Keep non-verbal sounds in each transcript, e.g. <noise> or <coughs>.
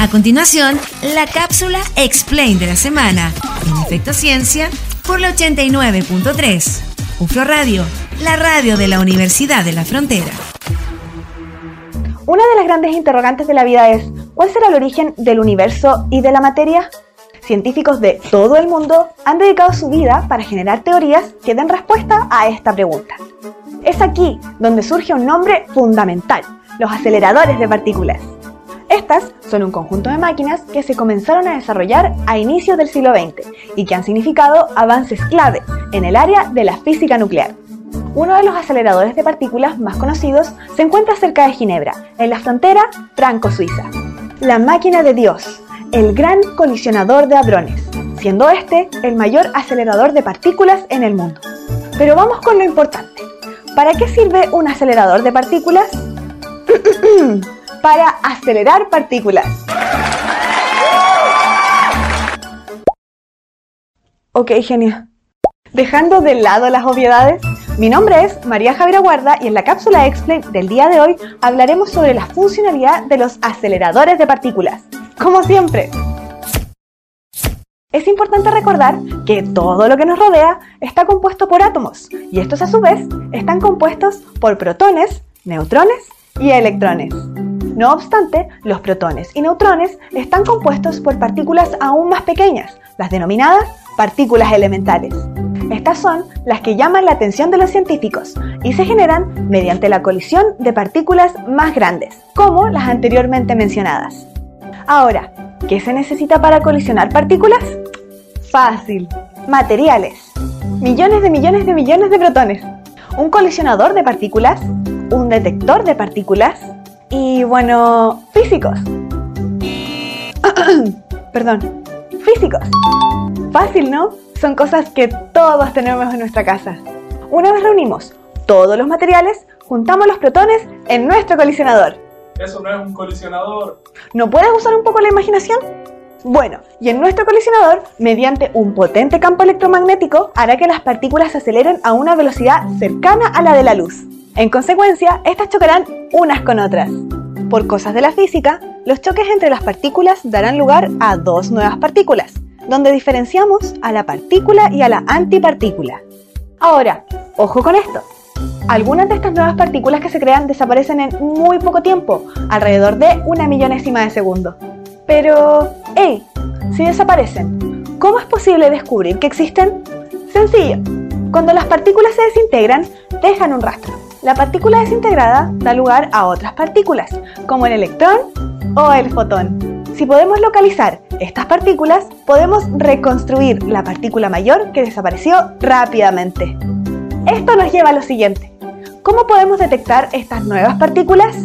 A continuación, la cápsula Explain de la semana, en Efecto Ciencia, por la 89.3. UFRO Radio, la radio de la Universidad de la Frontera. Una de las grandes interrogantes de la vida es, ¿cuál será el origen del universo y de la materia? Científicos de todo el mundo han dedicado su vida para generar teorías que den respuesta a esta pregunta. Es aquí donde surge un nombre fundamental, los aceleradores de partículas. Son un conjunto de máquinas que se comenzaron a desarrollar a inicios del siglo XX y que han significado avances clave en el área de la física nuclear. Uno de los aceleradores de partículas más conocidos se encuentra cerca de Ginebra, en la frontera franco-suiza. La máquina de Dios, el gran colisionador de hadrones, siendo este el mayor acelerador de partículas en el mundo. Pero vamos con lo importante. ¿Para qué sirve un acelerador de partículas? <clears throat> Para acelerar partículas. Ok, genio. Dejando de lado las obviedades, mi nombre es María Javiera Guarda y en la cápsula Explain del día de hoy hablaremos sobre la funcionalidad de los aceleradores de partículas. Como siempre. Es importante recordar que todo lo que nos rodea está compuesto por átomos y estos a su vez están compuestos por protones, neutrones y electrones. No obstante, los protones y neutrones están compuestos por partículas aún más pequeñas, las denominadas partículas elementales. Estas son las que llaman la atención de los científicos y se generan mediante la colisión de partículas más grandes, como las anteriormente mencionadas. Ahora, ¿qué se necesita para colisionar partículas? Fácil, materiales. Millones de millones de millones de protones. Un colisionador de partículas, un detector de partículas y, bueno, físicos. <coughs> Perdón, físicos. Fácil, ¿no? Son cosas que todos tenemos en nuestra casa. Una vez reunimos todos los materiales, juntamos los protones en nuestro colisionador. Eso no es un colisionador. ¿No puedes usar un poco la imaginación? Bueno, y en nuestro colisionador, mediante un potente campo electromagnético, hará que las partículas se aceleren a una velocidad cercana a la de la luz. En consecuencia, estas chocarán unas con otras. Por cosas de la física, los choques entre las partículas darán lugar a dos nuevas partículas, donde diferenciamos a la partícula y a la antipartícula. Ahora, ojo con esto. Algunas de estas nuevas partículas que se crean desaparecen en muy poco tiempo, alrededor de una millonésima de segundo. Pero, hey, si desaparecen, ¿cómo es posible descubrir que existen? Sencillo. Cuando las partículas se desintegran, dejan un rastro. La partícula desintegrada da lugar a otras partículas, como el electrón o el fotón. Si podemos localizar estas partículas, podemos reconstruir la partícula mayor que desapareció rápidamente. Esto nos lleva a lo siguiente. ¿Cómo podemos detectar estas nuevas partículas?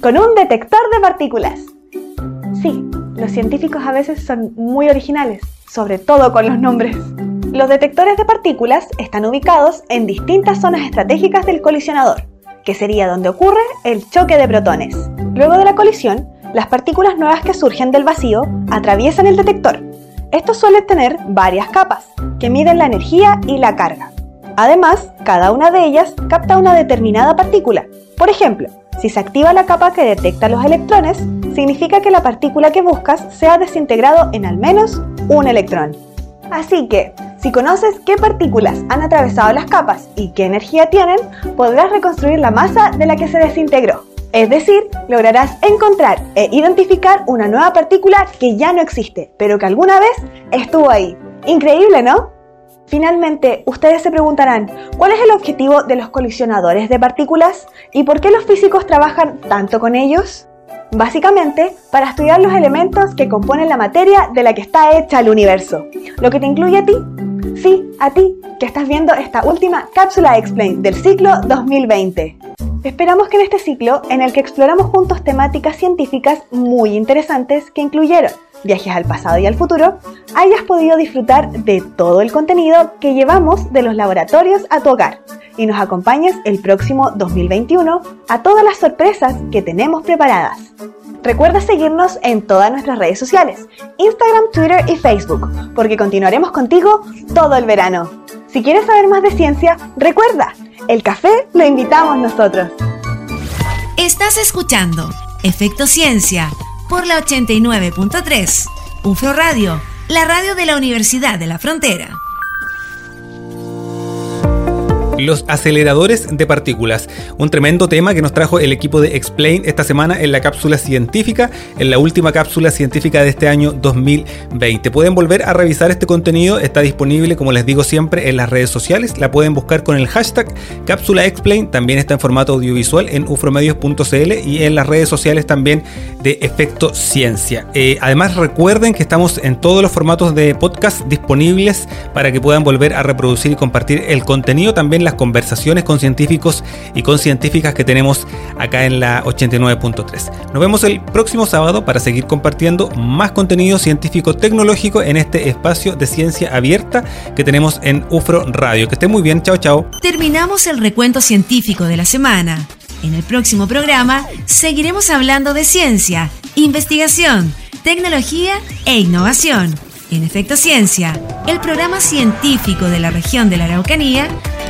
Con un detector de partículas. Sí, los científicos a veces son muy originales, sobre todo con los nombres. Los detectores de partículas están ubicados en distintas zonas estratégicas del colisionador, que sería donde ocurre el choque de protones. Luego de la colisión, las partículas nuevas que surgen del vacío atraviesan el detector. Estos suelen tener varias capas, que miden la energía y la carga. Además, cada una de ellas capta una determinada partícula. Por ejemplo, si se activa la capa que detecta los electrones, significa que la partícula que buscas se ha desintegrado en al menos un electrón. Así que, si conoces qué partículas han atravesado las capas y qué energía tienen, podrás reconstruir la masa de la que se desintegró. Es decir, lograrás encontrar e identificar una nueva partícula que ya no existe, pero que alguna vez estuvo ahí. Increíble, ¿no? Finalmente, ustedes se preguntarán, ¿cuál es el objetivo de los colisionadores de partículas y por qué los físicos trabajan tanto con ellos? Básicamente, para estudiar los elementos que componen la materia de la que está hecha el universo, lo que te incluye a ti. Sí, a ti, que estás viendo esta última cápsula Explain del ciclo 2020. Esperamos que en este ciclo, en el que exploramos juntos temáticas científicas muy interesantes que incluyeron viajes al pasado y al futuro, hayas podido disfrutar de todo el contenido que llevamos de los laboratorios a tu hogar y nos acompañes el próximo 2021 a todas las sorpresas que tenemos preparadas. Recuerda seguirnos en todas nuestras redes sociales, Instagram, Twitter y Facebook, porque continuaremos contigo todo el verano. Si quieres saber más de ciencia, recuerda, el café lo invitamos nosotros. Estás escuchando Efecto Ciencia por la 89.3. UFRO Radio, la radio de la Universidad de la Frontera los aceleradores de partículas. Un tremendo tema que nos trajo el equipo de Explain esta semana en la cápsula científica, en la última cápsula científica de este año 2020. Pueden volver a revisar este contenido, está disponible, como les digo siempre, en las redes sociales. La pueden buscar con el hashtag cápsula Explain, también está en formato audiovisual en ufromedios.cl y en las redes sociales también de Efecto Ciencia. Eh, además, recuerden que estamos en todos los formatos de podcast disponibles para que puedan volver a reproducir y compartir el contenido. También conversaciones con científicos y con científicas que tenemos acá en la 89.3. Nos vemos el próximo sábado para seguir compartiendo más contenido científico tecnológico en este espacio de ciencia abierta que tenemos en UFRO Radio. Que esté muy bien, chao chao. Terminamos el recuento científico de la semana. En el próximo programa seguiremos hablando de ciencia, investigación, tecnología e innovación. En Efecto Ciencia, el programa científico de la región de la Araucanía